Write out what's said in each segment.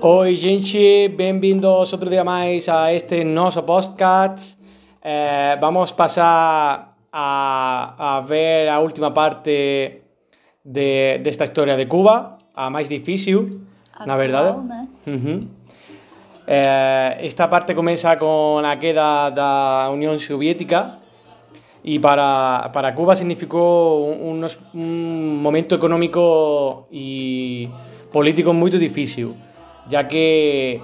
Oi, gente, bem-vindos outro dia mais a este nosso podcast. Eh, vamos passar a, a ver a última parte de, desta história de Cuba, a mais difícil, na verdade. Atual, né? Uhum. Eh, esta parte começa com a queda da União Soviética y para, para Cuba significó un, momento económico y político muy difícil, ya que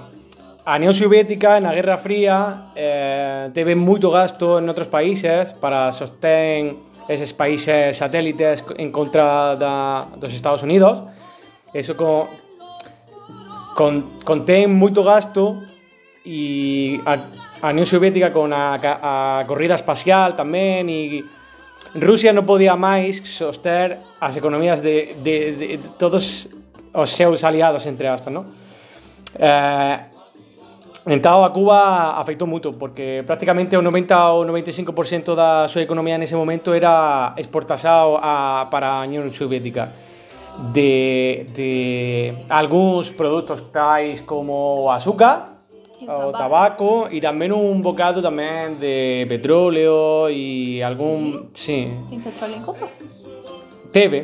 a Unión Soviética na Guerra Fría eh, moito gasto en outros países para sostén eses países satélites en contra da, dos Estados Unidos. Eso con, con, contén moito gasto e a, a Unión Soviética con a, a corrida espacial tamén e Rusia non podía máis soster as economías de, de, de, de todos os seus aliados, entre aspas, non? Eh, a Cuba afectou moito porque prácticamente o 90 ou 95% da súa economía nese momento era exportasado a, para a Unión Soviética de, de algúns produtos tais como o azúcar, o tabaco e tamén un bocado tamén de petróleo e algún, sí, Tem petróleo em Cuba? teve,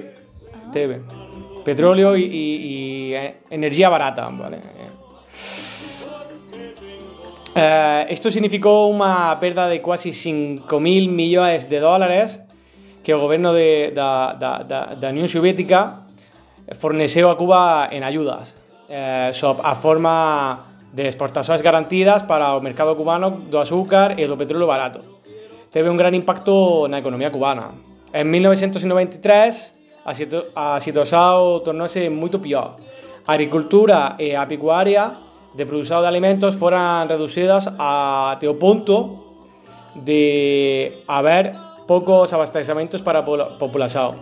teve. Petróleo e eh, energía barata, vale? Eh, esto significó unha perda de quasi 5.000 millóns de dólares que o goberno de, da Unión Soviética forneceu a Cuba en ayudas eh, sob a forma de exportacións garantidas para o mercado cubano do azúcar e do petróleo barato. Teve un gran impacto na economía cubana. En 1993 a situ- a situación tornouse moito pior. A agricultura e a pecuaria de produção de alimentos foran reducidas a teo punto de haber poucos abastecimientos para a população.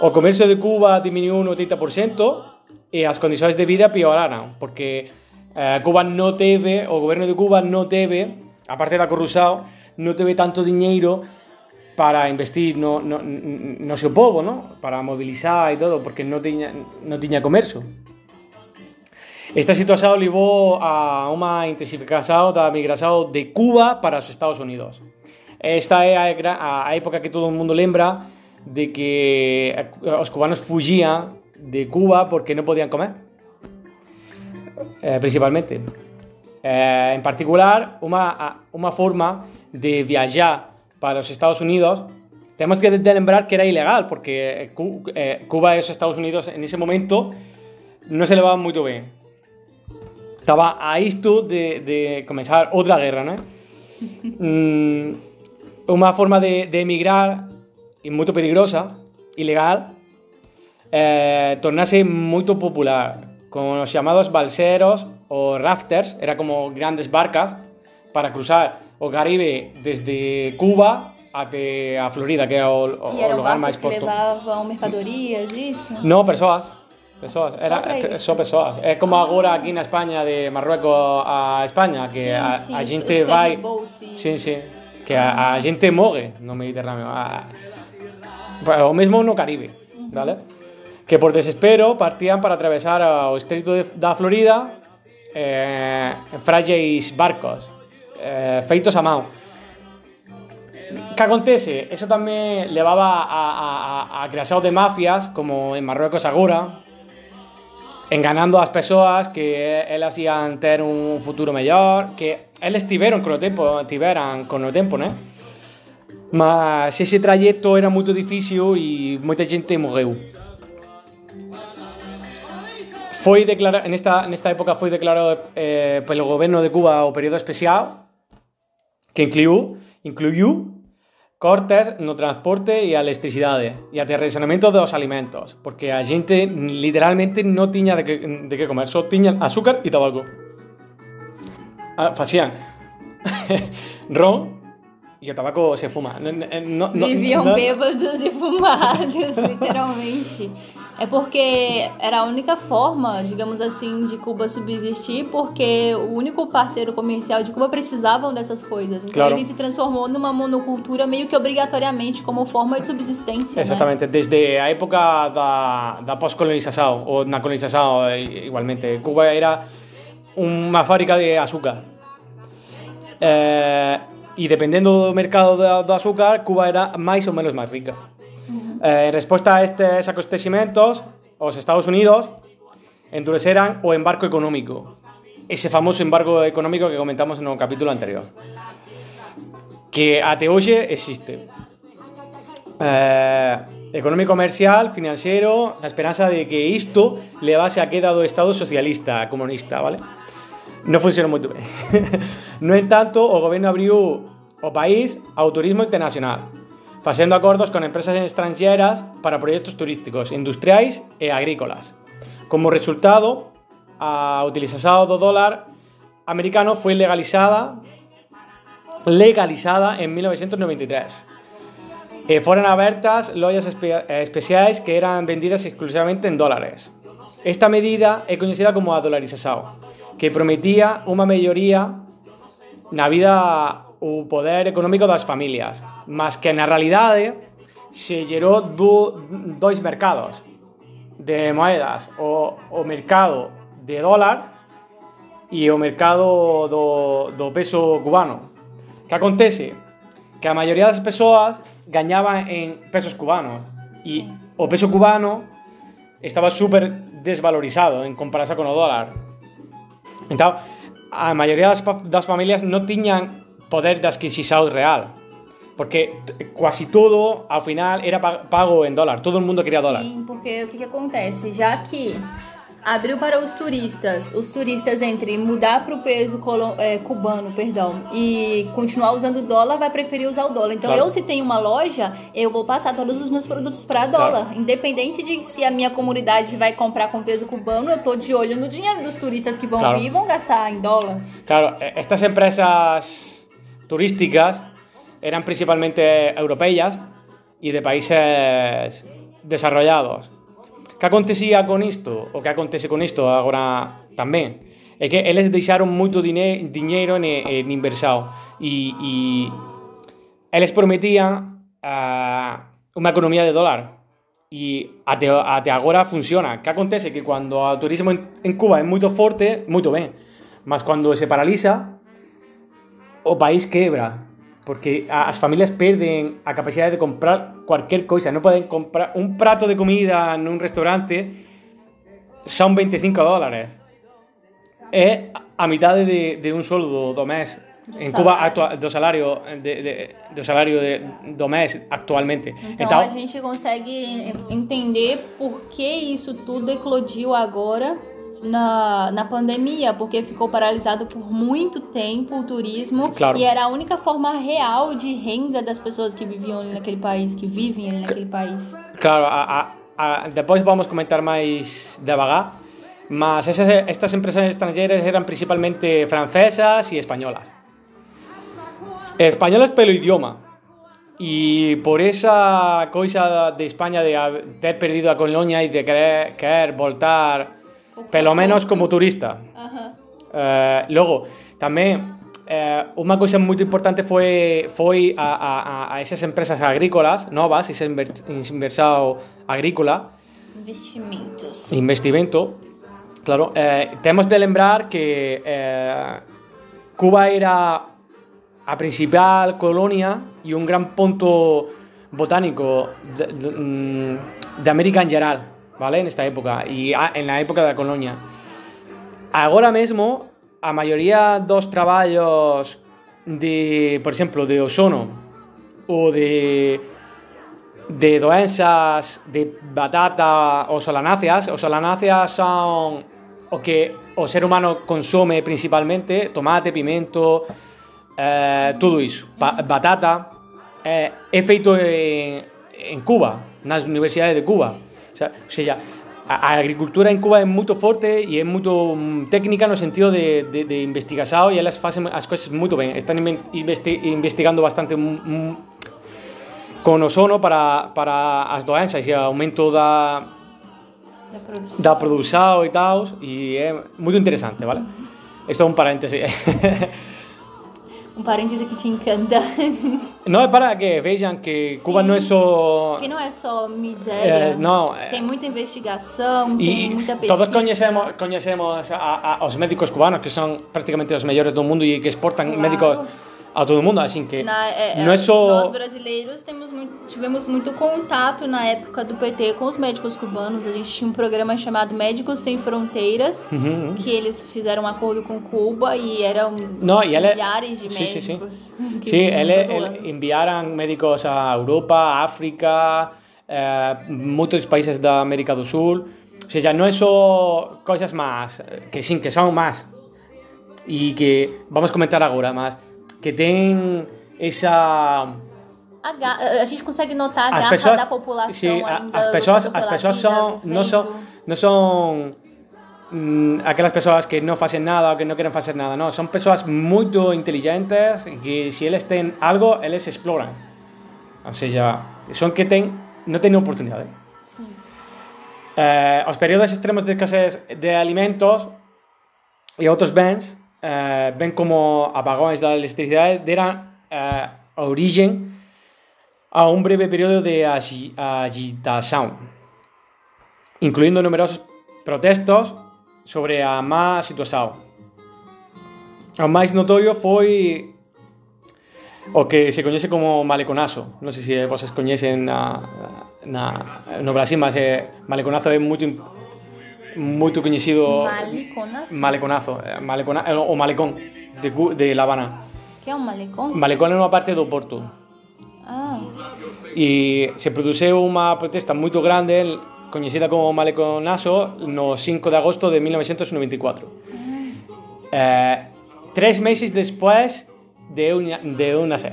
O comercio de Cuba diminuiu un 80% e as condicións de vida pioraron, porque eh, Cuba non teve, o goberno de Cuba non teve, aparte da corrupción, non teve tanto diñeiro para investir no, no, no no? para movilizar e todo, porque non tiña, non tiña comercio. Esta situación levou a unha intensificación da migración de Cuba para os Estados Unidos. Esta é a, a época que todo o mundo lembra de que os cubanos fuxían de Cuba porque non podían comer. Eh, principalmente. Eh, en particular, unha, a- unha forma de viajar para os Estados Unidos Temos que lembrar que era ilegal porque eh, eh, Cuba e os Estados Unidos en ese momento non se levaban moito ben. Estaba a isto de, comenzar outra guerra, non? mm, unha forma de, emigrar e moito peligrosa, ilegal, eh, tornase moito popular con os chamados balseros ou rafters, era como grandes barcas para cruzar o Caribe desde Cuba até a Florida, que é o, o, E o eram lugar que porto. levavam mercadorias, isso? Só era iso. só persoas. É como agora aquí na España de Marruecos a España que Sí, a, sí, a os vai ferryboats e- Sí, sí, que a, a xente morre no Mediterráneo. A, o mesmo no Caribe, vale? Que por desespero partían para atravesar o estreito da Florida eh, en frágeis barcos eh, feitos a mão. Que acontece? Eso tamén levaba a, a, a, a creación de mafias, como en Marruecos agora, enganando as persoas que elas ian ter un futuro mellor, que eles tiveron con o tempo, tiveran con o tempo, né? Mas ese trayecto era moito difícil e moita xente morreu. Foi declarado, nesta, nesta época foi declarado eh, pelo goberno de Cuba o período especial que incluiu, incluiu cortes no transporte e a electricidade e até relacionamento dos alimentos porque a xente literalmente non tiña de que, de que comer só tiñan azúcar e tabaco. Ah, facían. Ron e o tabaco se fuma. Viviam no- bêbados e fumados, literalmente. É porque era a única forma, digamos assim, de Cuba subsistir, porque o único parceiro comercial de Cuba precisavam dessas coisas. Então Claro. ele se transformou numa monocultura meio que obrigatoriamente como forma de subsistência. né? Exactamente, desde a época da, da pós-colonização, ou na colonização eh, igualmente, Cuba era uma fábrica de açúcar. Eh, e dependendo do mercado do, do açúcar, Cuba era máis ou menos máis rica. Eh, en resposta a estes acontecimentos, os Estados Unidos endureceran o embarco económico. Ese famoso embargo económico que comentamos no capítulo anterior. Que até hoxe existe. Eh, económico comercial, financiero, na esperanza de que isto levase a queda do Estado socialista comunista, vale? Non funcionou moito ben. no entanto, o goberno abriu o país ao turismo internacional, facendo acordos con empresas estranxeras para proxectos turísticos, industriais e agrícolas. Como resultado, a utilización do dólar americano foi legalizada legalizada en 1993. Eh, foran abertas lojas espe eh, especiais que eran vendidas exclusivamente en dólares. Esta medida é coñecida como a dolarización, que prometía unha melloría na vida o poder económico das familias, mas que na realidade se gerou do, dois mercados de moedas, o, o mercado de dólar e o mercado do, do peso cubano. Que acontece? Que a maioría das persoas gañaban en pesos cubanos e o peso cubano estaba super desvalorizado en comparación con o dólar. Entón, a maioría das, das familias non tiñan poder de adquisición real. Porque quasi todo, ao final, era pa- pago en dólar. Todo o mundo quería dólar. Sim, porque o que, que acontece? Já que abriu para os turistas, os turistas entre mudar para o peso é, cubano, perdão, e continuar usando dólar, vai preferir usar o dólar. Então Claro. eu, se tenho uma loja, eu vou passar todos os meus produtos para dólar. Independente de se a minha comunidade vai comprar com peso cubano, eu tô de olho no dinheiro dos turistas que vão Claro. vir e vão gastar em dólar. Claro, estas empresas turísticas eran principalmente europeas y de países desarrollados. ¿Qué acontecía con isto? O que acontece con isto agora tamén? É que eles deixaron moito dine diñeiro en, en inversao e, e eles prometían ah, unha economía de dólar e até, até agora funciona. Que acontece? Que cando o turismo en, en Cuba é moito forte, moito ben, mas cando se paraliza, o país quebra porque a- as familias perden a capacidade de comprar cualquier coisa, non poden comprar un prato de comida nun restaurante son 25 dólares. É a mitade de, de un soldo do mes. En Cuba salário. actua, do salario de, de, do salario de, do mes actualmente. Então, a gente consegue entender por que isso tudo eclodiu agora na, na pandemia, porque ficou paralisado por muito tempo o turismo Claro. e era a única forma real de renda das pessoas que viviam ali naquele país, que vivem ali naquele país. Claro, a, a, a, depois vamos comentar máis devagar, mas esas, estas empresas estranxeiras eran principalmente francesas e españolas. Españolas pelo idioma. E por esa coisa de España de haber- ter perdido a colonia e de querer, querer voltar pelo menos como turista. Aham. Eh, logo, tamén eh, unha coisa moito importante foi foi a, a, a- esas empresas agrícolas novas, ese inver, inversado agrícola, Investimentos. investimento. Claro, eh, temos de lembrar que eh, Cuba era a principal colonia e un gran punto botánico de, de, mm, de América en geral, vale? Nesta época a- en la época da colonia. Agora mesmo, a maioría dos traballos de, por exemplo, de ozono ou de de doenzas de batata ou solanáceas. Os solanáceas son o que o ser humano consome principalmente, tomate, pimento, eh, todo iso. Pa batata eh, é feito en, en Cuba, nas universidades de Cuba. O sea, sea a, agricultura en Cuba é moito forte e é moito mm, técnica no sentido de, de, de investigación e elas facen as cousas moito ben. Están investi investigando bastante mm, mm, con ozono para, para as doenças e aumento da, da produção e tal, e é muito interessante, vale? Isto é um parêntese. Um parêntese que te encanta. não é para que vejam que Cuba Sim. não é só... que não é só miséria. É, não, é- Tem muita investigação, E tem muita pesquisa. todos conhecemos, conhecemos a, a, os médicos cubanos, que são praticamente os melhores do mundo e que exportam Claro. médicos a todo mundo, assim que Na- é- não é é, só... Nós brasileiros temos muito- tivemos muito contato na época do PT com os médicos cubanos. A gente tinha um programa chamado Médicos Sem Fronteiras, Uhum. que eles fizeram um acordo com Cuba e eram No, y él, milhares de sí. médicos. vinham él, todo él ano. enviaran médicos a Europa, África, eh, muchos países de América do Sur. O sea, no es solo cosas más, eh, que sí, que son más. Y que vamos comentar ahora más. Que tienen esa... A, gente consegue notar a As pessoas, da população a- ainda. as pessoas, as pessoas vida, no son, vivendo. no son mm, aquelas pessoas que no hacen nada o que no quieren hacer nada, no, son personas muy inteligentes y que si ellos tienen algo, ellos exploran. O sea, son que ten, no tienen oportunidades. Sim. Eh, os períodos extremos de escasez de alimentos e outros bens eh, ben como apagóns da electricidade deran eh, origen a un breve período de agi- agitación incluindo numerosos protestos sobre a má situación o máis notorio foi o que se coñece como maleconazo. Non sei se vocês coñecen na, na, no Brasil, mas é, maleconazo é moito coñecido Maliconas, maleconazo, eh, malecona, eh, o malecón de, de La Habana. que é um malecão? Malecón é unha parte do Porto. Ah, E se produceu unha protesta moito grande coñecida como Maleconazo no 5 de agosto de 1994. Eh, tres meses después de un, de un nacer.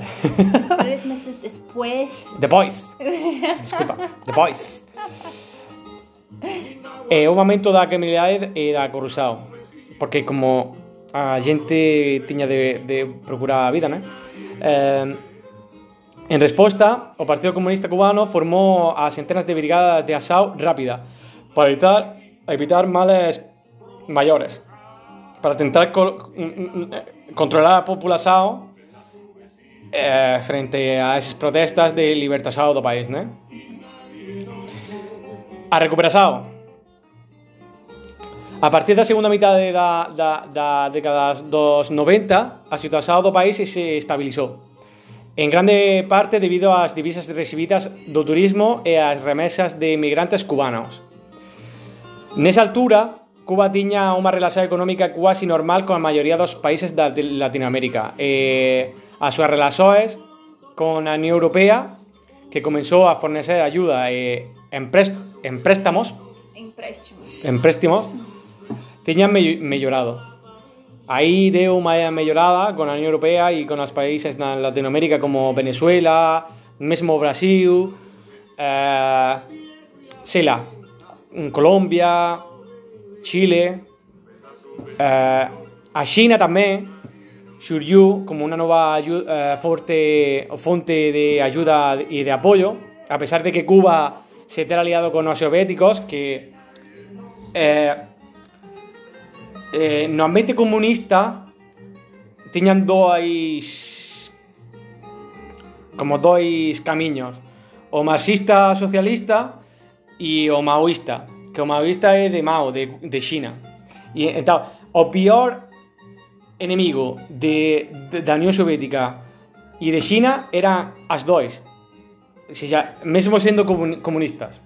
três meses depois. The Boys. Desculpa, The Boys. Eh, é o momento da criminalidade e da corrupción Porque como a xente tiña de, de procurar a vida, né? Eh, en resposta, o Partido Comunista Cubano formou as centenas de brigadas de asao rápida para evitar evitar males maiores, para tentar co mm, mm, mm, eh, controlar a populación eh, frente a esas protestas de libertasao do país, né? A recuperação. A partir da segunda metade da, da, da década dos 90, a situación do país se estabilizou. En grande parte debido ás divisas recibidas do turismo e ás remesas de inmigrantes cubanos. Nesa altura, Cuba tiña unha relación económica quasi normal con a maioría dos países da de Latinoamérica. E as súas relações con a Unión Europea, que comenzou a fornecer ayuda e empres- en préstamos, en préstimos, tiñan me mellorado. Aí deu unha mellorada con a Unión Europea e con os países na Latinoamérica como Venezuela, mesmo Brasil, eh, sela, Colombia, Chile, eh, a China tamén surgiu como nova ayu- eh, forte fonte de ayuda e de apoio, a pesar de que Cuba se ter aliado con os soviéticos que eh, eh, no ambiente comunista tiñan dois como dois camiños o marxista socialista e o maoísta que o maoísta é de Mao, de, China. E entón, o pior enemigo de, de, da Unión Soviética e de China eran as dois o sea, mesmo sendo comun- comunistas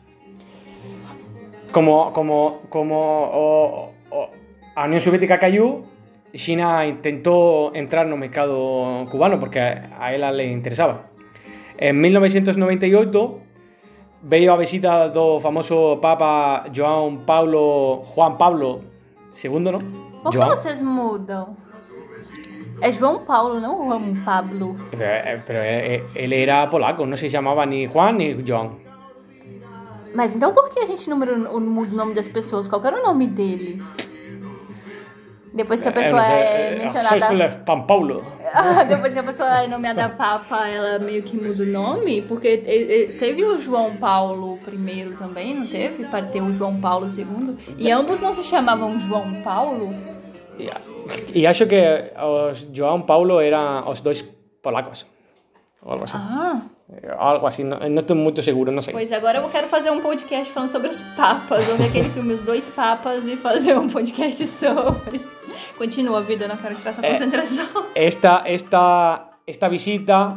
como, como, como o, o, a Unión Soviética cayó, China intentó entrar no mercado cubano porque a, a ela le interesaba. En 1998 veio a visita do famoso Papa João Paulo Juan Pablo II, ¿no? Por que vocês mudam? É João Paulo, não Juan Pablo. Pero eh, eh, él era polaco, no se llamaba ni Juan ni Joan. Mas então por que a gente número, muda o nome das pessoas? Qual era o nome dele? Depois que a pessoa é, é mencionada. Paulo. Depois que a pessoa é nomeada Papa, ela meio que muda o nome? Porque teve o João Paulo I também, não teve? Para ter o João Paulo II. E ambos não se chamavam João Paulo? E acho que os João Paulo eram os dois polacos. Ou algo assim. Ah. Algo assim, não, estou muito seguro, não sei. Pois agora eu quero fazer um podcast falando sobre os papas, ou aquele filme Os Dois Papas e fazer um podcast sobre. Continua a vida, não quero tirar essa concentração. esta, esta, esta visita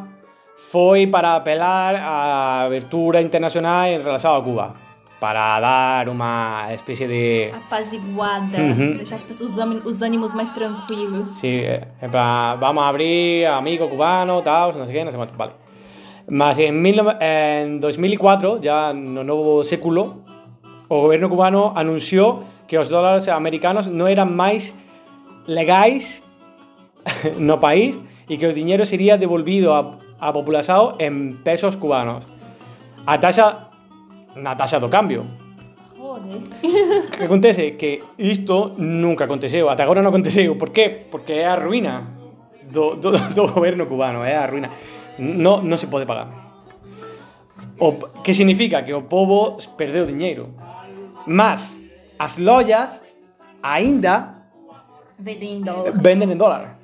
foi para apelar à abertura internacional em relação a Cuba. Para dar uma espécie de. apaziguada, uhum. deixar as pessoas, os ânimos mais tranquilos. Sí, é para. Vamos abrir, amigo cubano, tal, não sei o que, não sei quanto. Vale. Mas en, mil, en 2004, ya no novo século, o goberno cubano anunció que os dólares americanos non eran máis legais no país e que o diñeiro sería devolvido a, a população en pesos cubanos. A taxa na taxa do cambio. Joder. Que acontece? Que isto nunca aconteceu, ata agora non aconteceu. Por qué? Porque é a ruína do, do, do goberno cubano, é a ruína. no, no se pode pagar. O, que significa? Que o povo perdeu dinheiro. Mas as vendem em dólar. Vendem em dólar.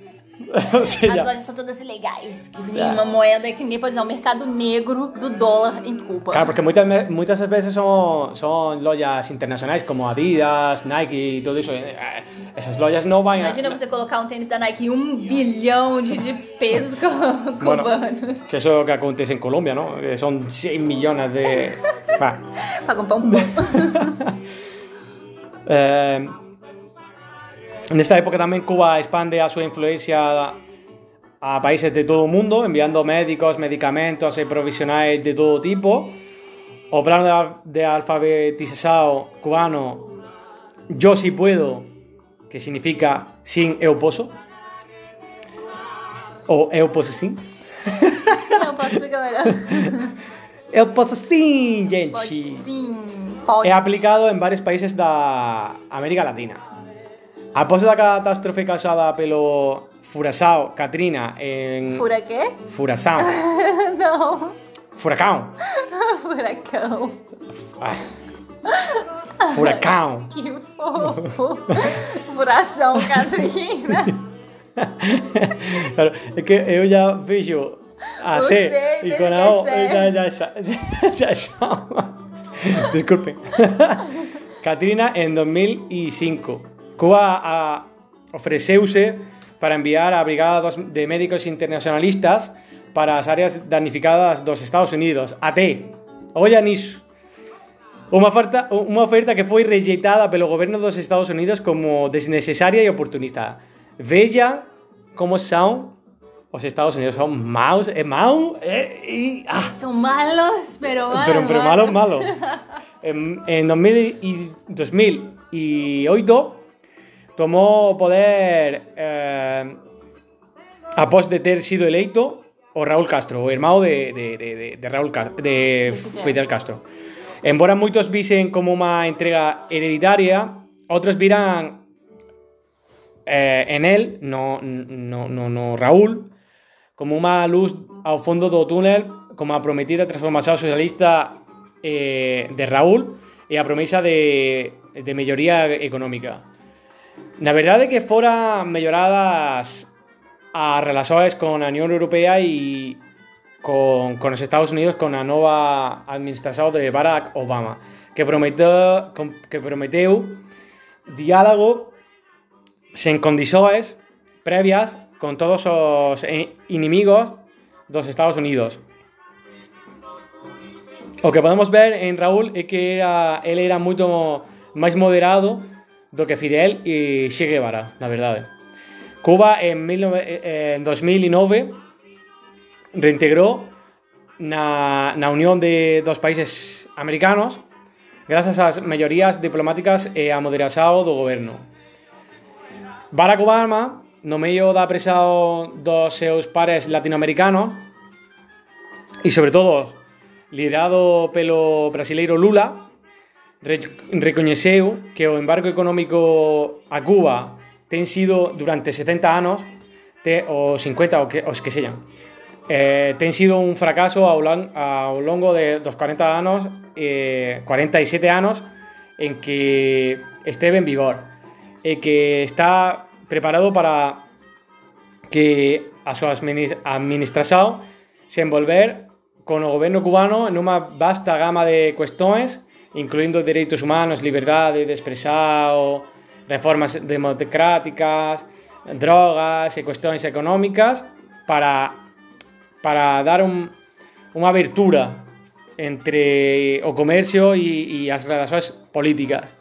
seja, As lojas são todas ilegais, que vendem é. uma moeda que nem pode dizer, o mercado negro do dólar em Cuba. Claro, porque muitas, muitas vezes são, são lojas internacionais como Adidas, Nike e tudo isso. Essas lojas não vão... Imagina você colocar um tênis da Nike um bilhão de, de pesos cubanos. Bueno, que isso é o que acontece em Colômbia, não? São 100 milhões de... Para comprar um pão. eh, En esta época también Cuba expande a su influencia a países de todo el mundo, enviando médicos, medicamentos y provisionales de todo tipo. O plan de alfabetizado cubano Yo sí puedo, que significa sin eu poso. O eu poso sim. Não, posso explicar melhor. Eu posso sim, gente. É aplicado en varios países de América Latina. Após da catástrofe causada pelo furacão Katrina en... Fura quê? Furacão. Não. Furacão. Furacão. Ah. Furacão. Que fofo. Furação Katrina. claro, é que eu já vejo a C e com a O já, já, já chama. Desculpem. Katrina en 2005. Cuba ofrecióse para enviar a brigadas de médicos internacionalistas para as áreas damnificadas dos Estados Unidos. Até, olla nisso. Unha oferta, unha oferta que foi rejeitada pelo goberno dos Estados Unidos como desnecesaria e oportunista. Veja como son os Estados Unidos son maus, é mau, eh, e, ah. Son malos, pero malos. Pero, pero en, en 2000 2008 tomó poder eh, após de ter sido eleito o Raúl Castro, o hermano de, de, de, de Raúl de Fidel Castro. Embora moitos visen como unha entrega hereditaria, outros viran eh, en él, no, no, no, no Raúl, como unha luz ao fondo do túnel, como a prometida transformación socialista eh, de Raúl e a promesa de, de melloría económica. Na verdade que fora melloradas as relacións con a Unión Europea e con, con os Estados Unidos con a nova administración de Barack Obama que prometeu, que prometeu diálogo sen condições previas con todos os inimigos dos Estados Unidos. O que podemos ver en Raúl é que era, ele era moito máis moderado do que Fidel e Che Guevara, na verdade. Cuba en, 19, en 2009 reintegrou na, na unión de dos países americanos grazas ás mellorías diplomáticas e a moderación do goberno. Barack Obama, no medio da presión dos seus pares latinoamericanos e sobre todo liderado pelo brasileiro Lula, recoñeceu que o embargo económico a Cuba ten sido durante 70 anos, te, ou 50 o que, os que sellan, eh, sido un fracaso ao, long, ao de, dos 40 anos, eh, 47 anos, en que esteve en vigor e que está preparado para que a súa administración se envolver con o goberno cubano en unha vasta gama de cuestións, incluindo dereitos humanos, liberdade de expresar, reformas democráticas, drogas e cuestións económicas para para dar un, unha abertura entre o comercio e, e as relacións políticas.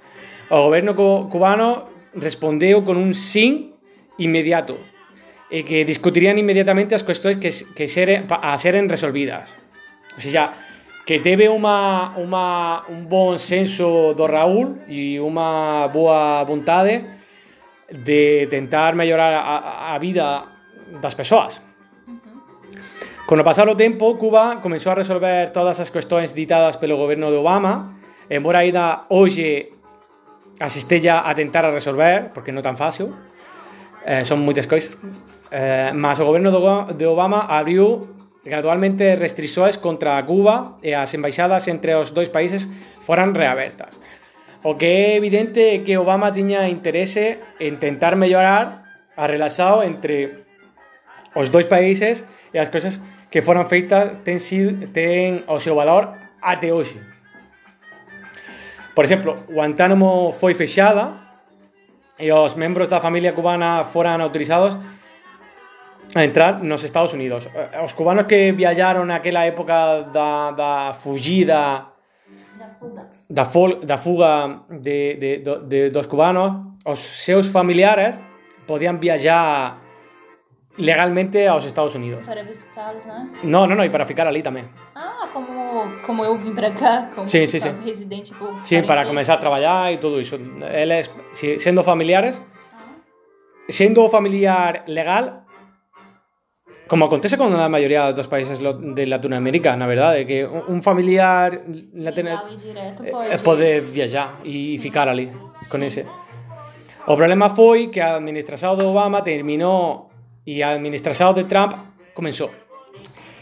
O goberno cubano respondeu con un sin inmediato e que discutirían inmediatamente as cuestións que, que seren, a seren resolvidas. O sea, que teve un bon senso do Raúl e unha boa vontade de tentar mellorar a, a vida das persoas. Con o pasar o tempo, Cuba comenzou a resolver todas as cuestións ditadas pelo goberno de Obama, embora ainda hoxe asistella a tentar a resolver, porque non tan fácil, eh, son moitas coisas, eh, mas o goberno de Obama abriu gradualmente restrições contra Cuba e as embaixadas entre os dois países foran reabertas. O que é evidente que Obama tiña interese en tentar mellorar a relación entre os dois países e as cousas que foran feitas ten, ten o seu valor até hoxe. Por exemplo, Guantánamo foi fechada e os membros da familia cubana foran autorizados a entrar nos Estados Unidos. Eh, os cubanos que viallaron naquela época da, da fugida da fuga, da, fol, da fuga de, de, de, de, dos cubanos, os seus familiares podían viajar legalmente aos Estados Unidos. Para visitá-los, né? Não, não, não, e para ficar ali também. Ah, como, como eu vim para cá, como sim, sim, sim. residente por Sim, para começar a trabalhar e tudo isso. Eles, sendo familiares, sendo familiar legal, como acontece con a maioría dos países de Latinoamérica, na verdade, que un familiar legal e direto pode, pode viajar e ficar ali con ese. O problema foi que a administración de Obama terminou e a administración de Trump comenzou.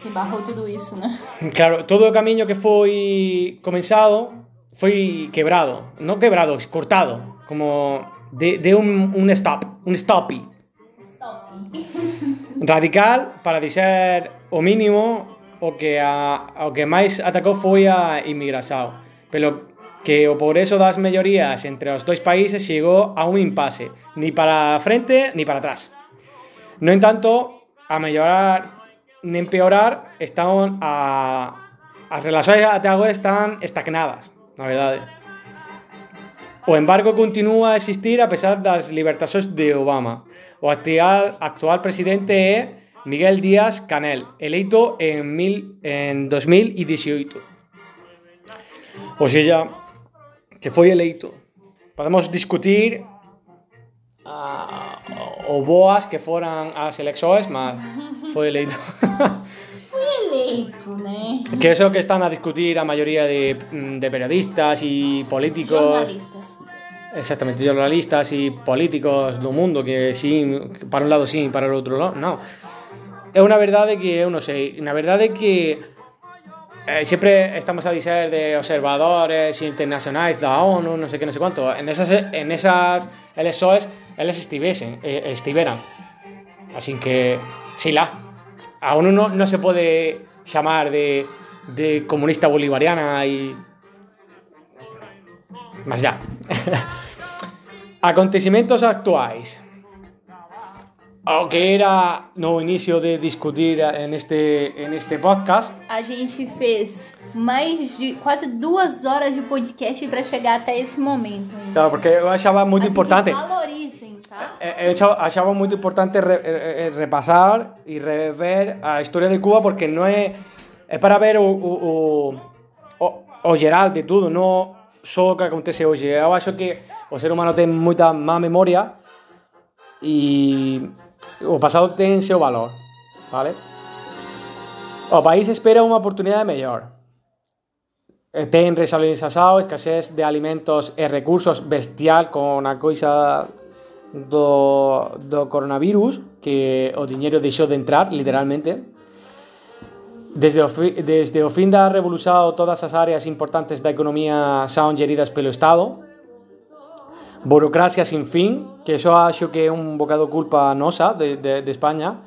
Que barrou tudo iso, né? Claro, todo o camiño que foi comenzado foi quebrado, non quebrado, cortado, como de, de un, un stop, un stoppy. Stop. Radical, para dizer o mínimo, o que a, o que máis atacou foi a inmigración. Pero que o progreso das mellorías entre os dois países chegou a un impasse, ni para frente ni para atrás. No entanto, a mellorar nin empeorar están a as relacións até agora están estagnadas, na verdade. O embargo continúa a existir a pesar das libertacións de Obama. O actual, actual presidente é Miguel Díaz Canel, eleito en, mil, en 2018. O sea, que foi eleito. Podemos discutir uh, o boas que foran as eleccións, mas foi eleito. Que é o que están a discutir a maioría de, de periodistas e políticos. Jornalistas. Exactamente, jornalistas e políticos do mundo que sí, para un lado sí, para o outro lado, non. É unha verdade que eu non sei, na verdade que eh, estamos a dizer de observadores internacionais da ONU, non sei que, non sei quanto, en esas, en esas eleccións eles estivesen, eh, estiveran. Así que, sí la, a ONU no, no se pode chamar de, de comunista bolivariana e... Mas ya. Acontecimentos actuais. O que era no inicio de discutir en este, en este podcast. A gente fez mais de quase duas horas de podcast para chegar até esse momento. Hein? Claro, porque eu achava muito assim importante. Valorizem, tá? Eu achava muito importante re, repassar e rever a história de Cuba porque não é é para ver o, o, o, o geral de tudo, não só o que acontece hoxe. Eu acho que o ser humano ten moita má memoria e o pasado ten seu valor, vale? O país espera unha oportunidade mellor. Ten resolenzasao, escasez de alimentos e recursos bestial con a coisa do, do coronavirus que o diñeiro deixou de entrar, literalmente Desde desde o fin da revolución todas as áreas importantes da economía son geridas pelo Estado. Burocracia sin fin, que eso acho que é un bocado culpa nosa de, de, de España.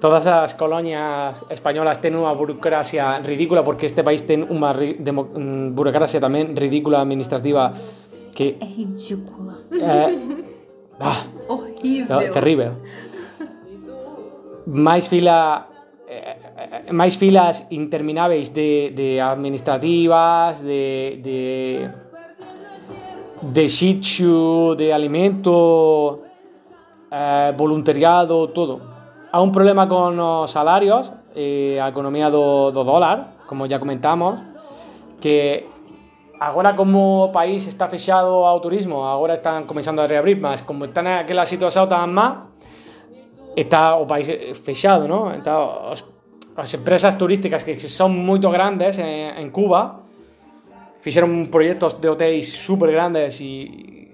Todas as colonias españolas ten unha burocracia ridícula porque este país ten unha mm, burocracia tamén ridícula administrativa que É ridícula. é ah, Horrível. é terrível. máis fila eh, eh, máis filas intermináveis de, de administrativas, de, de, de sitio, de alimento, eh, voluntariado, todo. Há un problema con os salarios, eh, a economía do, do dólar, como ya comentamos, que agora como país está fechado ao turismo, agora están comenzando a reabrir, mas como está naquela situación tan está o país fechado, ¿no? As empresas turísticas que son moito grandes en, en Cuba fixeron proxectos de hotéis super grandes e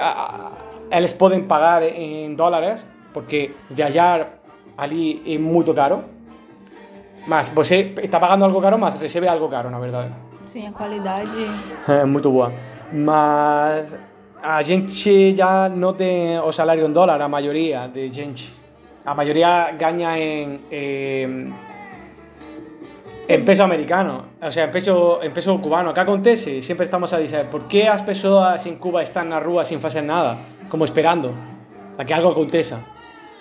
a, eles poden pagar en dólares porque viajar ali é moito caro. Mas você está pagando algo caro mas recebe algo caro na verdade Sim, a qualidade. é muito boa mas a gente já não tem o salário em dólar a maioria de gente. A maioria ganha em, em en peso americano, o sea, en peso, en peso cubano. ¿Qué acontece? Siempre estamos a decir, ¿por qué as persoas en Cuba están na rúa sin facer nada? Como esperando a que algo aconteça.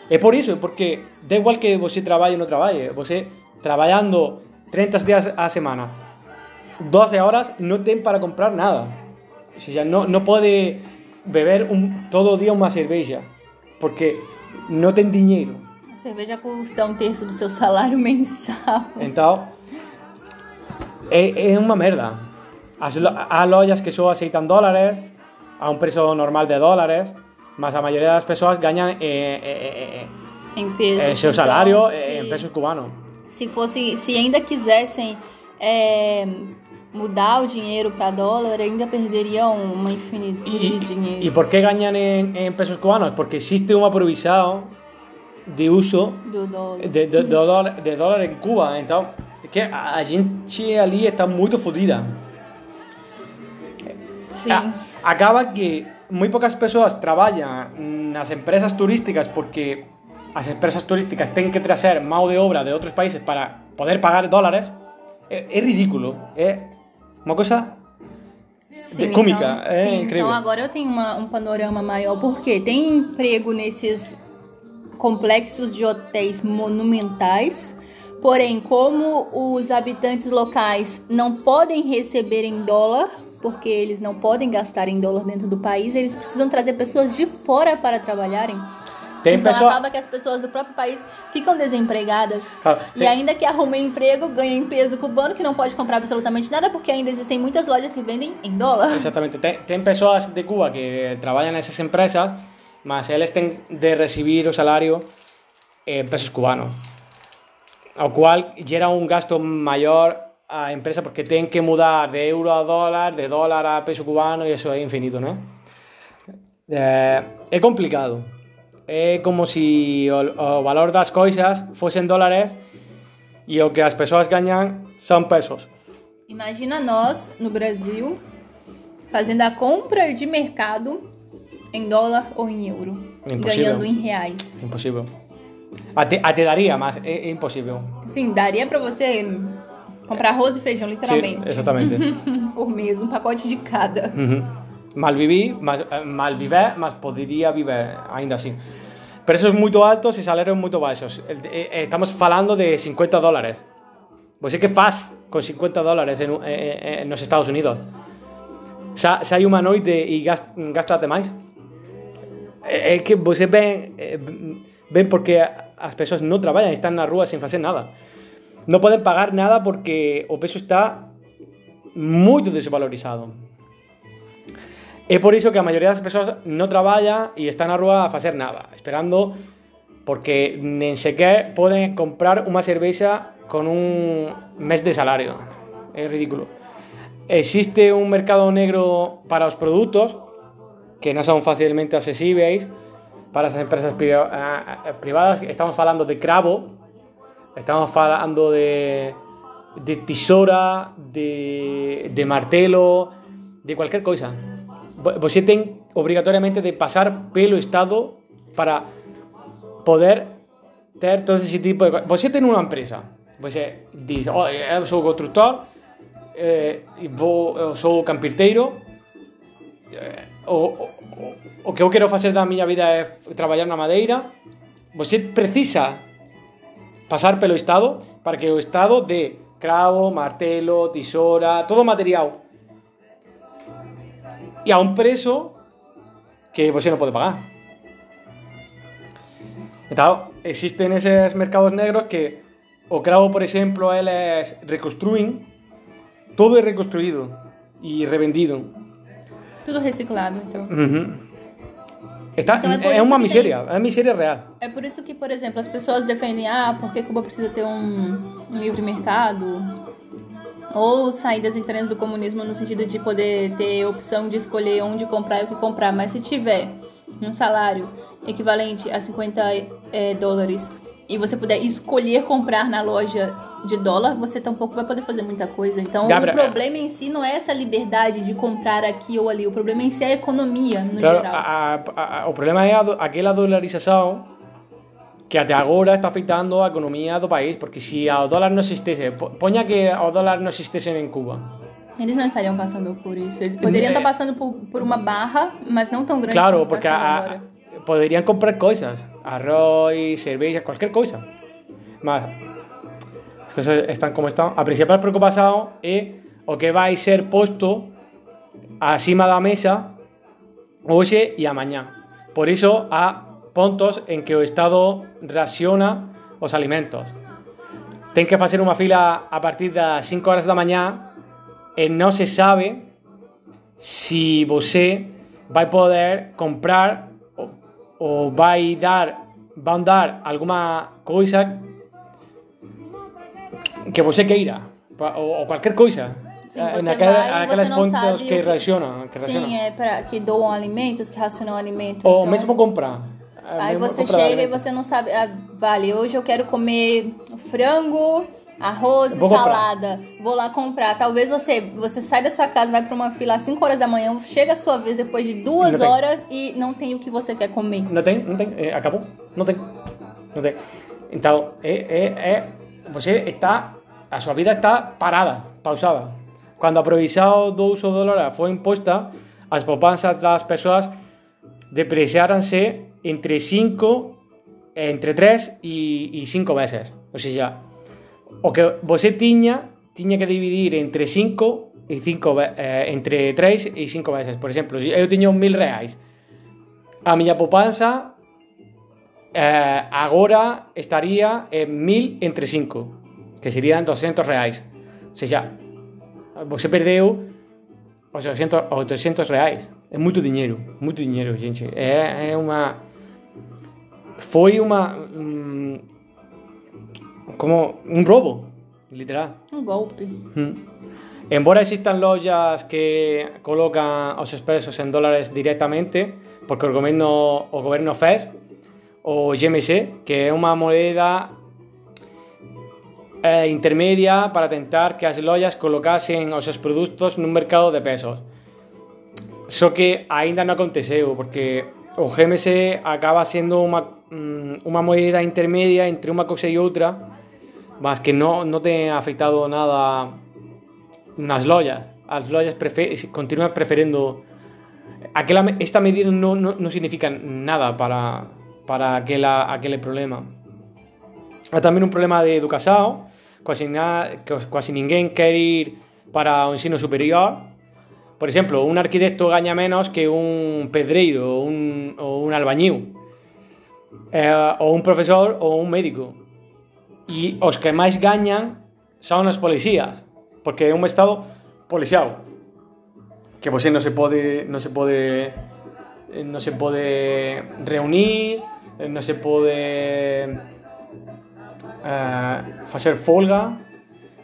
É por iso, porque da igual que você traballe ou non traballe, você traballando 30 días a semana, 12 horas, non ten para comprar nada. O sea, non, non pode beber un, todo o día unha cerveja, porque non ten dinheiro. A cerveja custa um terço do seu salário mensal. Então, é, é unha merda. Há lojas que só aceitan dólares a un preço normal de dólares, mas a maioria das persoas gañan eh, eh, eh, Em pesos. eh, seu então, salario se- eh, en pesos cubanos. Se fosse, se ainda quisessem é, mudar o dinheiro para dólar, ainda perderiam uma infinitude de dinheiro ¿Y por qué gañan en, en pesos cubanos? Porque existe un aprovisado de uso do dólar. de, de, dólar, de dólar en Cuba. Então, é que a, a gente ali está muito fodida. Sim. A- acaba que muy pocas persoas traballan nas empresas turísticas porque as empresas turísticas ten que trazer mão de obra de outros países para poder pagar dólares. É ridículo. É uma coisa Sim, cômica. então, é sim, incrível. então agora eu tenho uma- um panorama maior, porque tem emprego nesses complexos de hotéis monumentais, porém, como os habitantes locais não podem receber em dólar, porque eles não podem gastar em dólar dentro do país, eles precisam trazer pessoas de fora para trabalharem. Tem então pessoa- acaba que as pessoas do próprio país ficam desempregadas. Claro, E tem- ainda que arrumem emprego, ganhem em peso cubano, que não pode comprar absolutamente nada, porque ainda existem muitas lojas que vendem em dólar. Exactamente. Ten, ten persoas de Cuba que traballan nesas empresas, mas eles ten de recibir o salario en pesos cubanos. Ao cual gera un gasto maior a empresa porque ten que mudar de euro a dólar, de dólar a peso cubano e eso é infinito, ¿no? Eh, é complicado. É como si o, o valor das coisas fosen dólares e o que as persoas gañan son pesos. Imagina nós, no Brasil, fazendo a compra de mercado em dólar ou em euro. Impossível. Ganhando em reais. Imposible. Até, até daría, mas é, é imposible. Sim, daria pra você comprar arroz e feijão, literalmente. exactamente. Por mês, um pacote de cada. Ujú. Mal viví, mas, eh, mal viver, mas podería viver ainda así. Preços moito altos e salarios eh, eh, Estamos falando de 50 dólares. Você que faz con 50 dólares en, eh, eh, nos Estados Unidos? Sa, sai unha noite e gas- gastate máis? É é que você ven, eh, ven porque as persoas non traballan, están na rúa sin facer nada. Non poden pagar nada porque o peso está moito desvalorizado. É por iso que a maioría das persoas non traballa e está na rúa a facer nada, esperando porque nen sequer poden comprar unha cervexa con un mes de salario. É ridículo. existe un mercado negro para los productos que no son fácilmente accesibles para las empresas ah, ah, privadas. Estamos hablando de cravo, estamos hablando de, de de, de martelo, de cualquier cosa. Vo- Você tem obrigatoriamente de pasar pelo Estado para poder ter todo esse tipo de coisas. Você tem uma empresa, você diz, oh, eu sou construtor, eh, vou, carpinteiro, eh, o, o, o que eu quero facer da miña vida é traballar na madeira, você precisa pasar pelo Estado para que o Estado de cravo, martelo, tesoura, todo material. E a un preso que você non pode pagar. então, existen eses mercados negros que o cravo, por exemplo, eles reconstruen, todo é reconstruído e revendido. Tudo reciclado, então. Uhum. Está, Então é é uma miséria, é uma miséria real. É por isso que, por exemplo, as pessoas defendem, ah, porque Cuba precisa ter um, um livre mercado, ou saídas internas do comunismo no sentido de poder ter opção de escolher onde comprar e o que comprar. Mas se tiver um salário equivalente a 50 eh, dólares e você puder escolher comprar na loja de dólar, você tampouco vai poder fazer muita coisa. Então, Gabriel, o problema em si não é essa liberdade de comprar aqui ou ali. O problema em si é a economia, no Claro, geral. a, a, a, o problema é aquela dolarização que até agora está afetando a economia do país, porque se o dólar não existisse, po- ponha que o dólar não existisse em Cuba. Eles não estariam passando por isso. Eles poderiam É. estar passando por, por uma barra, mas não tão grande Claro, porque a- poderiam comprar coisas, arroz, cerveja, qualquer coisa. Mas as coisas estão como estão. A principal preocupação é o que vai ser posto acima da mesa hoje e amanhã. Por isso há pontos em que o Estado raciona os alimentos. Tem que fazer uma fila a partir das 5 horas da manhã e não se sabe se você vai poder comprar ou, ou vai dar vão dar alguma coisa que você queira ou, ou qualquer coisa Sim, Eh, naquela- vai pontos sabe que, o que- racionam, que racionam. Sim, é para que doam alimentos, que racionam alimentos. ou então- mesmo comprar Eh, Aí mesmo você comprar chega e você não sabe, ah, vale, hoje eu quero comer frango, arroz e Vou comprar. salada. Vou lá comprar. Talvez você você sai da sua casa, vai para uma fila às 5 horas da manhã, chega a sua vez depois de duas Não tem. horas e não tem o que você quer comer. Não tem, não tem, eh, acabou, não tem, não tem. Então, é, é, é, você está, a sua vida está parada, pausada. Quando a provisão do uso do dólar foi imposta, as poupanças das pessoas depreciaram-se entre 5, entre 3 e, e 5 meses. Ou seja, o que você tinha, tinha que dividir entre 5 e 5, ve- eh, entre 3 e 5 meses. Por exemplo, eu tinha mil reais, a miña poupanza eh, agora estaría en 1000 entre 5, que serían 200 reais. O sea, você perdeu os 200, os 200 reais. É moito dinheiro, moito dinheiro, gente. É, é uma... Foi uma... como um roubo, literal. Um golpe. Embora existan lojas que colocan os expresos en dólares directamente, porque o goberno, o goberno fez, o GMC, que é unha moneda eh, intermedia para tentar que as lojas colocasen os seus produtos nun mercado de pesos. Só que aínda non aconteceu, porque o GMC acaba sendo unha, mm, unha moneda intermedia entre unha cousa e outra, mas que non, non ten afectado nada nas lojas. As lojas prefe continúan preferendo aquela, me- esta medida non, non, non significa nada para, para aquela, aquele problema. Há tamén un problema de educación, que quasi ninguén quer ir para o ensino superior. Por exemplo, un arquitecto gaña menos que un pedreiro ou un, albañil. Eh, ou un profesor ou un médico. E os que máis gañan son os policías, porque é un estado policial. Que você non se pode non se pode non se pode reunir, non se pode eh, folga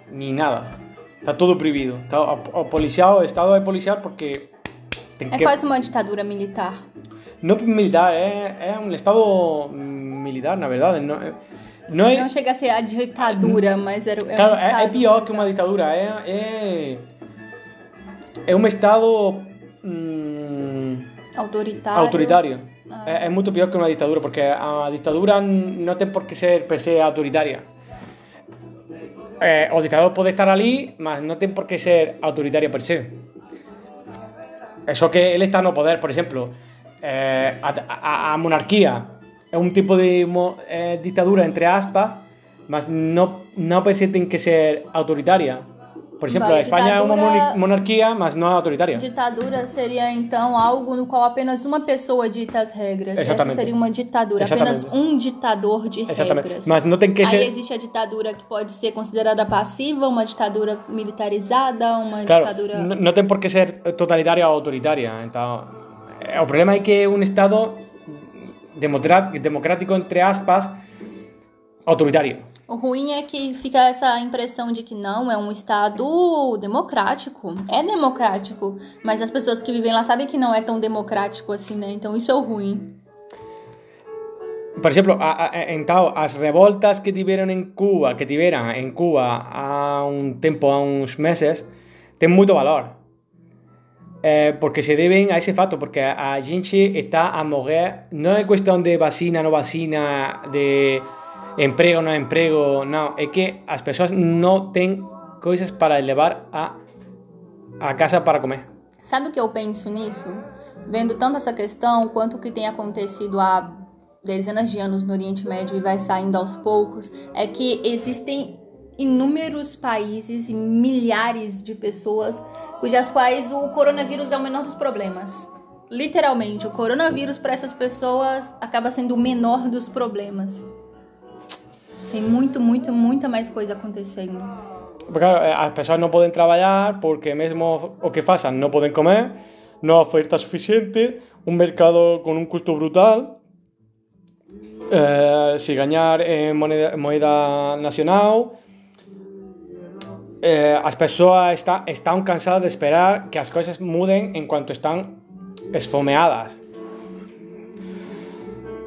ni nada. Está todo prohibido. Está o, o policial, o Estado é policial porque... É que... quase uma ditadura militar. Não militar, é, é um Estado militar, na verdade. Não, é- não é... Não chega a ser a ditadura, mas era é Claro, um é, é estado pior que uma ditadura. É, é, é um Estado hum, autoritário. autoritário. É, é muito pior que uma ditadura, porque a ditadura não tem por que ser per se autoritária. Eh, o ditador pode estar ali, mas não tem por que ser autoritaria per se. Eso que ele está no poder, por exemplo, eh, a, a, a monarquía é un tipo de mo, eh, ditadura entre aspas, mas per se tem que ser autoritaria. Por exemplo, a Espanha é uma monarquia, mas não autoritária. Ditadura seria então algo no qual apenas uma pessoa dita as regras. Exatamente. Essa seria uma ditadura, Exatamente. apenas um ditador de Exatamente. regras. Mas não tem que Aí ser. existe a ditadura que pode ser considerada passiva, uma ditadura militarizada, uma Claro, ditadura. no, no ten por que ser totalitaria ou autoritaria. Então, o problema é que un Estado democrático, entre aspas, autoritario. O ruim é que fica essa impressão de que não, é um Estado democrático. É democrático, mas as pessoas que vivem lá sabem que não é tão democrático assim, né? Então isso é o ruim. Por exemplo, a, a, então, as revoltas que tiveron en Cuba, que tiveran en Cuba há un tempo, há uns meses, ten moito valor. Eh, porque se deben a ese fato, porque a gente está a morrer, non é cuestión de vacina, no vacina, de emprego, no emprego, non, é que as persoas non ten coisas para levar a, a casa para comer. Sabe o que eu penso nisso? Vendo tanto essa questão quanto o que tem acontecido há dezenas de anos no Oriente Médio e vai saindo aos poucos, é que existem inúmeros países e milhares de pessoas cujas quais o coronavírus é o menor dos problemas. Literalmente, o coronavírus para essas pessoas acaba sendo o menor dos problemas. Tem muito, muito, muita mais coisa acontecendo. Claro, eh, as persoas non poden traballar porque mesmo o que fasan non poden comer, non hai oferta suficiente, un mercado con un custo brutal, eh, se gañar en moneda, moeda nacional, eh, as persoas está, cansadas de esperar que as coisas muden en cuanto están esfomeadas.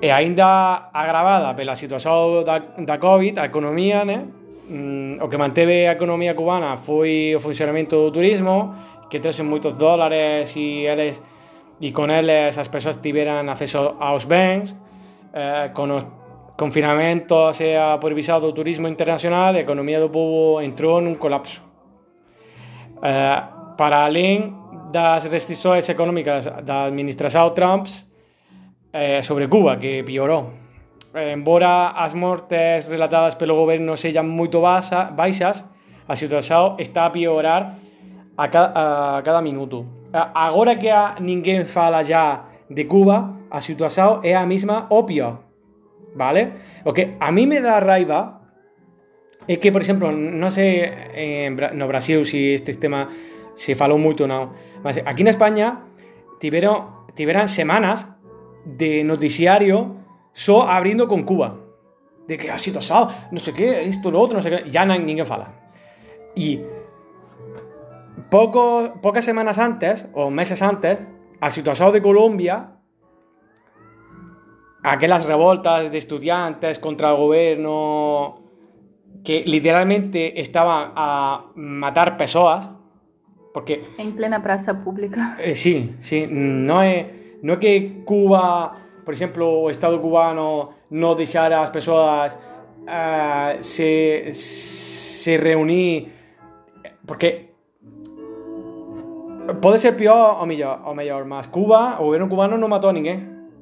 E aínda agravada pela situación da, da Covid, a economía, né? Mm, o que manteve a economía cubana foi o funcionamento do turismo, que traxe moitos dólares e eles e con eles as persoas tiveran acceso aos bens, eh, con os confinamentos e a prohibición do turismo internacional, a economía do povo entrou nun colapso. Eh, para alén das restrições económicas da administración Trump, eh, sobre Cuba, que piorou. Eh, embora as mortes relatadas pelo goberno sellan moito baixa, baixas, a situación está a piorar a cada, minuto. A- Agora que a ninguén fala ya de Cuba, a situación é a mesma ou pior. Vale? O que a mí me dá raiva é que, por exemplo, non sei en no Brasil si este tema se falou moito ou non, mas aquí na España tiveron, tiveran semanas de noticiario só abrindo con Cuba. De que ha sido asado, no sé qué, esto, lo otro, no sé qué, ya nan- ninguén fala. E pouco, pocas semanas antes, ou meses antes, a situación de Colombia aquelas revoltas de estudiantes contra o goberno que literalmente estaban a matar persoas porque Em plena praça pública. eh, sí, sí, no é no é que Cuba, por exemplo, o Estado cubano non deixara as persoas ah, se se reunir porque pode ser pior ou mellor, ou mellor, mas Cuba, o goberno cubano non matou a ninguén.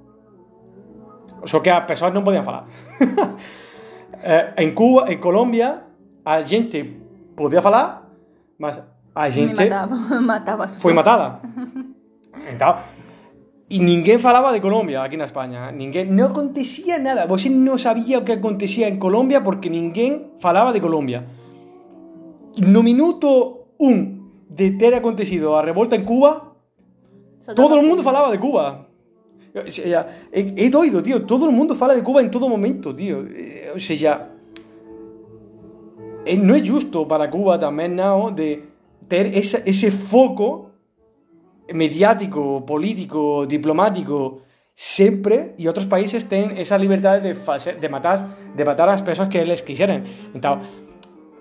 Só que as persoas non podían falar. eh, en Cuba, en Colombia, a gente podía falar, mas a gente as pessoas. foi matada. Então, e ninguén falaba de Colombia aquí na España. Ninguén, non acontecía nada. Você non sabía o que acontecía en Colombia porque ninguén falaba de Colombia. No minuto un de ter acontecido a revolta en Cuba, todo o mundo falaba de Cuba. O sea, é, é doido, tío. Todo o mundo fala de Cuba en todo momento, tío. Eh, O sea, eh, no es justo para Cuba también, ¿no? De tener ese, ese foco mediático, político, diplomático, siempre, y otros países tienen esa libertad de, fase- de, matar, de matar a las personas que les quisieran.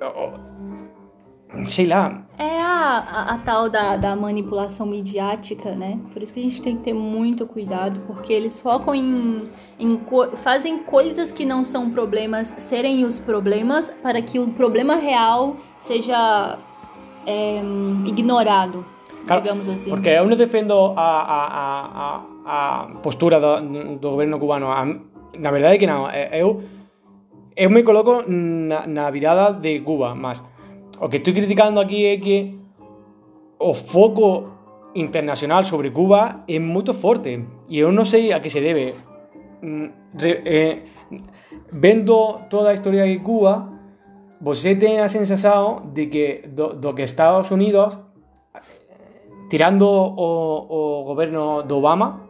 Oh, sei lá, É a, a, a tal da, da manipulação midiática, né? Por isso que a gente tem que ter muito cuidado, porque eles focam em. em co- fazem coisas que não são problemas serem os problemas para que o problema real seja é, ignorado, Claro, digamos assim. Porque eu não defendo a, a, a, a, postura do, do governo cubano. A, na verdade que não. Eu, eu me coloco na, na virada de Cuba, mas o que estou criticando aqui é que o foco internacional sobre Cuba é muito forte. E eu não sei a que se deve. Mm, re- eh, vendo toda a historia de Cuba, você tem a sensação de que do, do que Estados Unidos tirando o, o governo do Obama,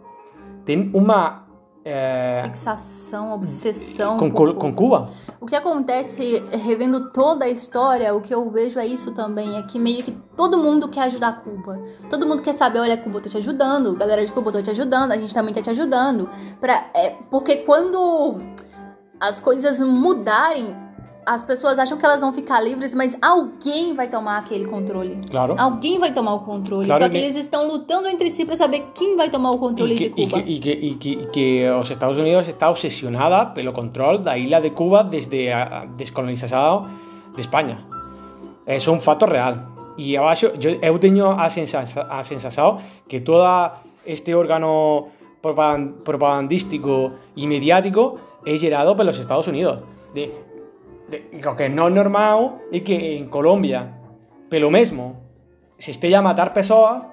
tem uma. eh, Fixação, obsessão. com, Col- com Cuba. O que acontece, revendo toda a história, o que eu vejo é isso também, é que meio que todo mundo quer ajudar Cuba. Todo mundo quer saber, olha, Cuba, eu tô te ajudando, galera de Cuba, eu tô te ajudando, a gente também tá te ajudando. Pra, é, porque quando as coisas mudarem, as pessoas acham que elas vão ficar livres, mas alguém vai tomar aquele controle. Claro. Alguém vai tomar o controle. Claro Só que que- eles estão lutando entre si pra saber quem vai tomar o controle E que, de e, Cuba. que, e, que, e, que, e que os Estados Unidos está obsesionada pelo control da ilha de Cuba desde a descolonização de Espanha. É um fato real. E eu acho, eu, eu tenho a, sensa a sensação que todo este órgano propagan- propagandístico e mediático é gerado pelos Estados Unidos. De, lo que no es normal es que en Colombia, pelo mesmo, se esté a matar personas,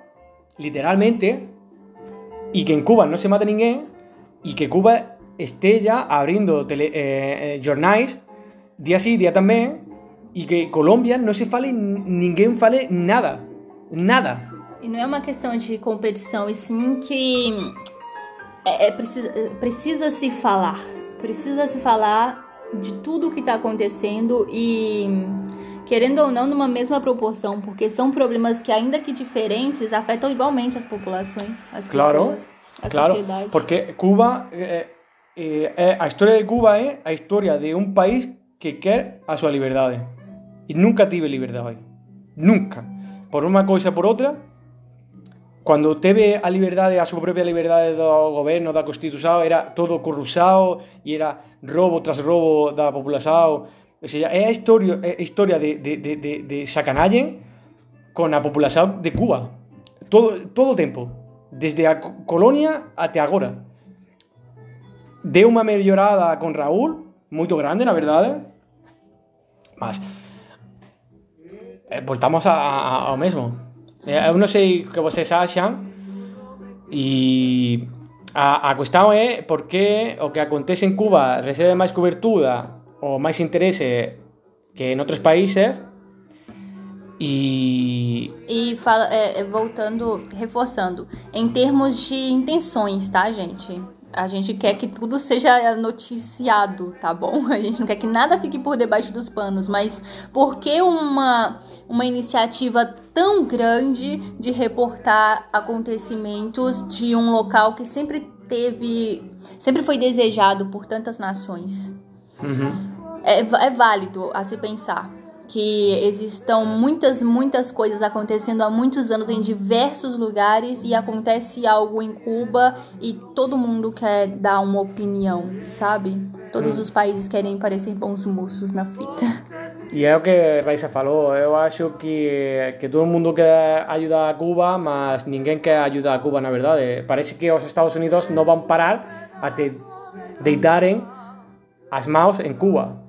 literalmente, y que en Cuba no se mate ninguém, y que Cuba esté ya abriendo tele, eh, eh, jornais, día sí, día también, y que Colombia no se fale, ninguém fale nada, nada. E não é uma questão de competição, e sim que é, é precisa, é, precisa se falar. Precisa se falar de tudo o que está acontecendo e, querendo ou não, numa mesma proporção, porque são problemas que, ainda que diferentes, afetam igualmente as populações, as Claro, pessoas, a claro, sociedade. porque Cuba, eh, eh, a historia de Cuba é a historia de un país que quer a súa liberdade e nunca tive liberdade, nunca, por unha cousa por outra, cando teve a liberdade, a súa propia liberdade do goberno, da constitución, era todo corrupção e era robo tras robo da população, o sea, é historia, historia de, de, de, de, de sacanagem con a populación de Cuba. Todo, todo o tempo. Desde a co- colonia até agora. Deu unha mellorada con Raúl, moito grande, na verdade. Mas eh, voltamos a, a, ao mesmo. Eh, Eu non sei que vocês axan e a, a cuestión é por que o que acontece en Cuba recebe máis cobertura ou máis interese que en outros países e E fala, é, voltando, reforçando, em termos de intenções, tá, gente? A gente quer que tudo seja noticiado, tá bom? A gente não quer que nada fique por debaixo dos panos, mas por que uma, uma iniciativa tão grande de reportar acontecimentos de um local que sempre teve, sempre foi desejado por tantas nações? é, é válido a se pensar que existam muitas, muitas coisas acontecendo há muitos anos em diversos lugares e acontece algo em Cuba e todo mundo quer dar uma opinião, sabe? Todos os países querem parecer bons moços na fita. E é o que Raisa falou, eu acho que, que todo mundo quer ajudar a Cuba, mas ninguém quer ajudar a Cuba, na verdade. Parece que os Estados Unidos não vão parar até deitarem as mãos em Cuba.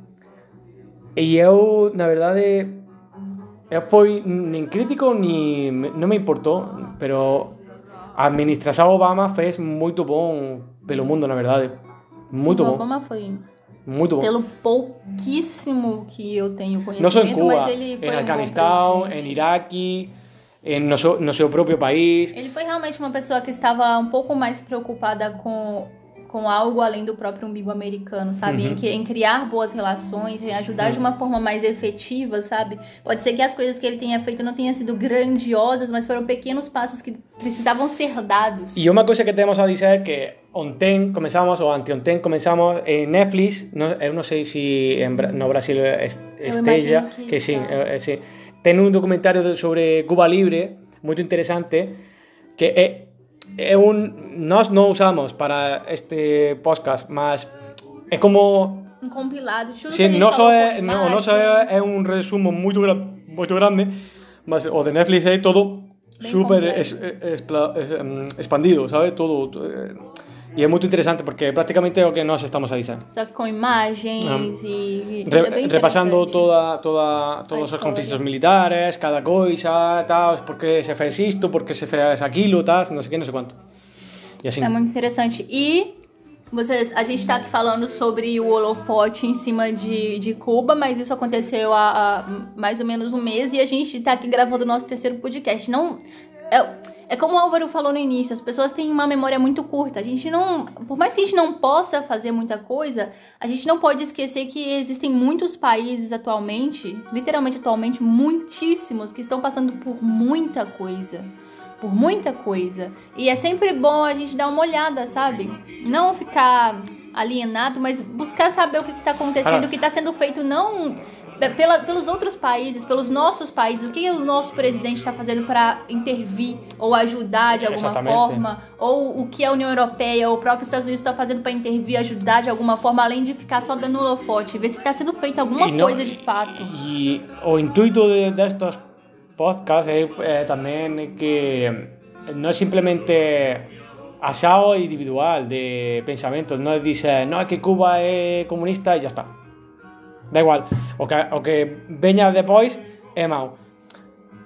E eu, na verdade, eu fui nem crítico, nem não me importou, pero a administração Obama fez muito bom pelo mundo, na verdade. Muito Sim, bom, Obama foi muito bom. pelo pouquíssimo que eu tenho conhecimento, No só em Cuba, mas ele foi em um Afeganistão, presidente. em Iraque, em no seu próprio país. Ele foi realmente uma pessoa que estava um pouco mais preocupada com com algo além do próprio umbigo americano, sabe? Em, que- em criar boas relações, em ajudar de uma forma mais efetiva, sabe? Pode ser que as coisas que ele tenha feito não tenham sido grandiosas, mas foram pequenos passos que precisavam ser dados. Y una cosa que tenemos a decir que ontem comenzamos, o anteontem comenzamos en Netflix, no, eu non sei en Bra- no Brasil es- esteja, que que sí, está. eh, sí. Ten un documentario de- sobre Cuba Libre, muy interesante, que é, é un, nós non usamos para este podcast, mas é como Um compilado Sí, no não só imagens. é, é um resumo gra muito grande, mas o de Netflix é todo completo. es, es- es- em, expandido, sabe? Todo. eh, e é muito interessante porque praticamente é o que nós estamos a dizer. Só que com imagens e. e Re- é interessante. toda, toda, todos os conflitos militares, cada coisa, tal, por que se fez isto, por que se fez aquilo, tal, não sei o que, não sei quanto. E assim. É muito interessante. E vocês, a gente tá aqui falando sobre o holofote em cima de, de Cuba, mas isso aconteceu há, há mais ou menos um mês e a gente tá aqui gravando o nosso terceiro podcast. Não. É, é como o Álvaro falou no início, as pessoas têm uma memória muito curta. A gente não. Por mais que a gente não possa fazer muita coisa, a gente não pode esquecer que existem muitos países atualmente, literalmente atualmente, muitíssimos, que estão passando por muita coisa por muita coisa. E é sempre bom a gente dar uma olhada, sabe? Não ficar alienado, mas buscar saber o que está acontecendo, Ah. o que está sendo feito, não pela, pelos outros países, pelos nossos países, o que o nosso presidente está fazendo para intervir ou ajudar de alguma forma, ou o que a União Europeia ou o próprio Estados Unidos está fazendo para intervir, ajudar de alguma forma, além de ficar só dando holofote, ver se está sendo feito alguma E não- coisa de fato. E o intuito de, de podcasts é, é também que não é simplesmente asado individual de pensamentos, não é dizer, não, é que Cuba é comunista e já está. Da igual, o que, o que venha depois é mau.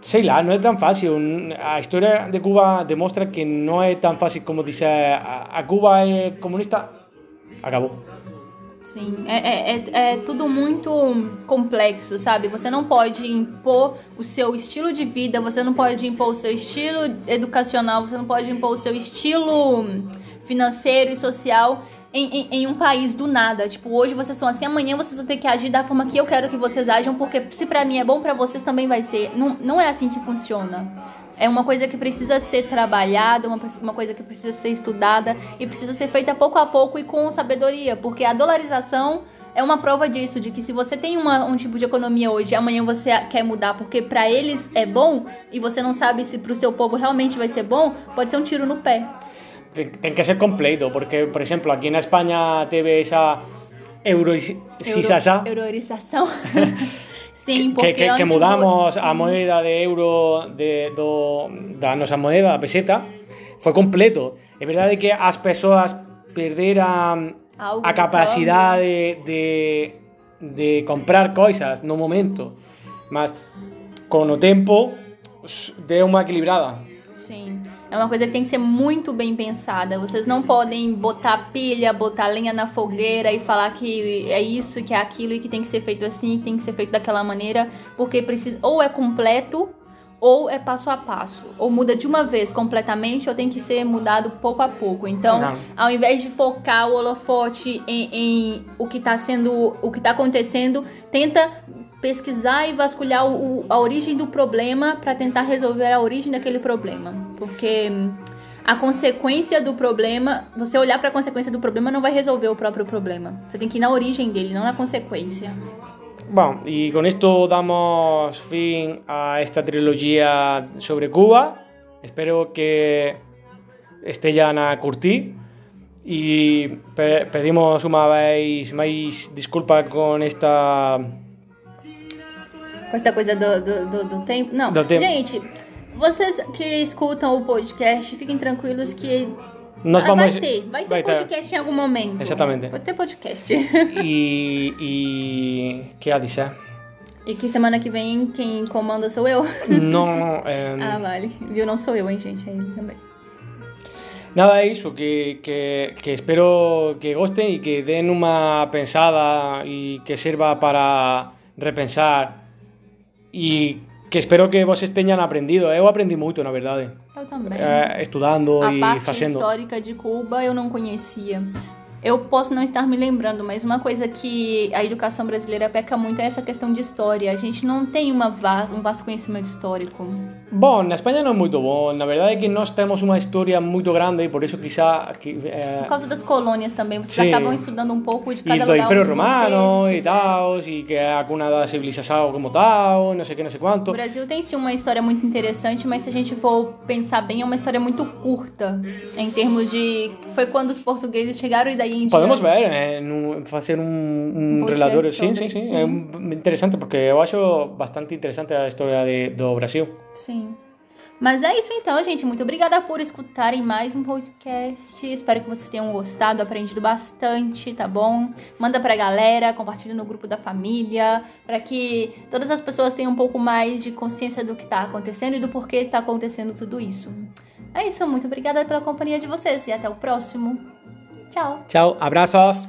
Sei lá, não é tão fácil. A história de Cuba demonstra que não é tão fácil como dizer a, a Cuba é comunista, acabou. Sim, é, é, é, tudo muito complexo, sabe? Você não pode impor o seu estilo de vida, você não pode impor o seu estilo educacional, você não pode impor o seu estilo financeiro e social em, em, em um país do nada. Tipo, hoje vocês são assim, amanhã vocês vão ter que agir da forma que eu quero que vocês ajam, porque se pra mim é bom, pra vocês também vai ser. Não, não é assim que funciona. É uma coisa que precisa ser trabalhada, uma, uma coisa que precisa ser estudada e precisa ser feita pouco a pouco e com sabedoria, porque a dolarização é uma prova disso, de que se você tem uma, um tipo de economia hoje amanhã você quer mudar porque para eles é bom e você não sabe se pro seu povo realmente vai ser bom, pode ser um tiro no pé. Ten que ser completo, porque, por exemplo, aquí na España teve esa eurosización Euro. Sim, que, que, que mudamos a sim. moeda de euro de, do, da nosa moeda, a peseta, foi completo. É verdade que as persoas perderan Algo a de capacidade de, de comprar coisas no momento, mas con o tempo deu unha equilibrada. Sim. É uma coisa que tem que ser muito bem pensada. Vocês não podem botar pilha, botar lenha na fogueira e falar que é isso, que é aquilo e que tem que ser feito assim, que tem que ser feito daquela maneira, porque precisa ou é completo ou é passo a passo. Ou muda de uma vez completamente ou tem que ser mudado pouco a pouco. Então, Não. ao invés de focar o holofote em, em o que está sendo, o que tá acontecendo, tenta pesquisar e vasculhar o- a origem do problema para tentar resolver a origem daquele problema, porque hum, a consequência do problema, você olhar para a consequência do problema não vai resolver o próprio problema. Você tem que ir na origem dele, não na consequência. Bueno, y con esto damos fin a esta trilogía sobre Cuba. Espero que estean a curtir. Pe- pedimos una vez más disculpas con esta. Com essa coisa do, do, do, do tempo. Não, Do tempo. gente, vocês que escutam o podcast, fiquem tranquilos que Nós ah, vamos- vai ter, vai ter vai ter. podcast em algum momento. Exatamente. Vai ter podcast. Y. y ¿Qué ha dicho? e que semana que vem quem comanda sou eu. No. em, ah, vale. Viu? Não sou eu, hein, gente? Aí também. Nada, eso, que, que, que espero que gusten y que den una pensada y que sirva para repensar y que espero que vocês tenham aprendido. Eu aprendi muito, na verdade. Eu também. É, estudando A e parte fazendo. histórica de Cuba eu não conhecia. Eu posso não estar me lembrando, mas uma coisa que a educação brasileira peca muito é essa questão de história. A gente não tem uma va- um vasto conhecimento histórico. Bom, na Espanha não é muito bom. Na verdade é que nós temos uma história muito grande e por isso quizá que, é, Por causa das colônias também, vocês Sim. acabam estudando um pouco de e cada do lugar Império onde Romano vocês e tal, e que é a cuna da civilização como tal, não sei o que, não sei O quanto. Brasil tem sim uma história muito interessante, mas se a gente for pensar bem, é uma história muito curta em termos de. Foi quando os portugueses chegaram e daí em Podemos ver, eh, num- fazer um, Um podcast relatório, sim, sobre, sim, sim, sim. é interessante porque eu acho bastante interessante a história de, do Brasil. Sim. Mas é isso então, gente. Muito obrigada por escutarem mais um podcast. Espero que vocês tenham gostado, aprendido bastante, tá bom? Manda pra galera, compartilha no grupo da família, pra que todas as pessoas tenham um pouco mais de consciência do que tá acontecendo e do porquê tá acontecendo tudo isso. É isso, muito obrigada pela companhia de vocês e até o próximo. Tchau! Tchau, abraços!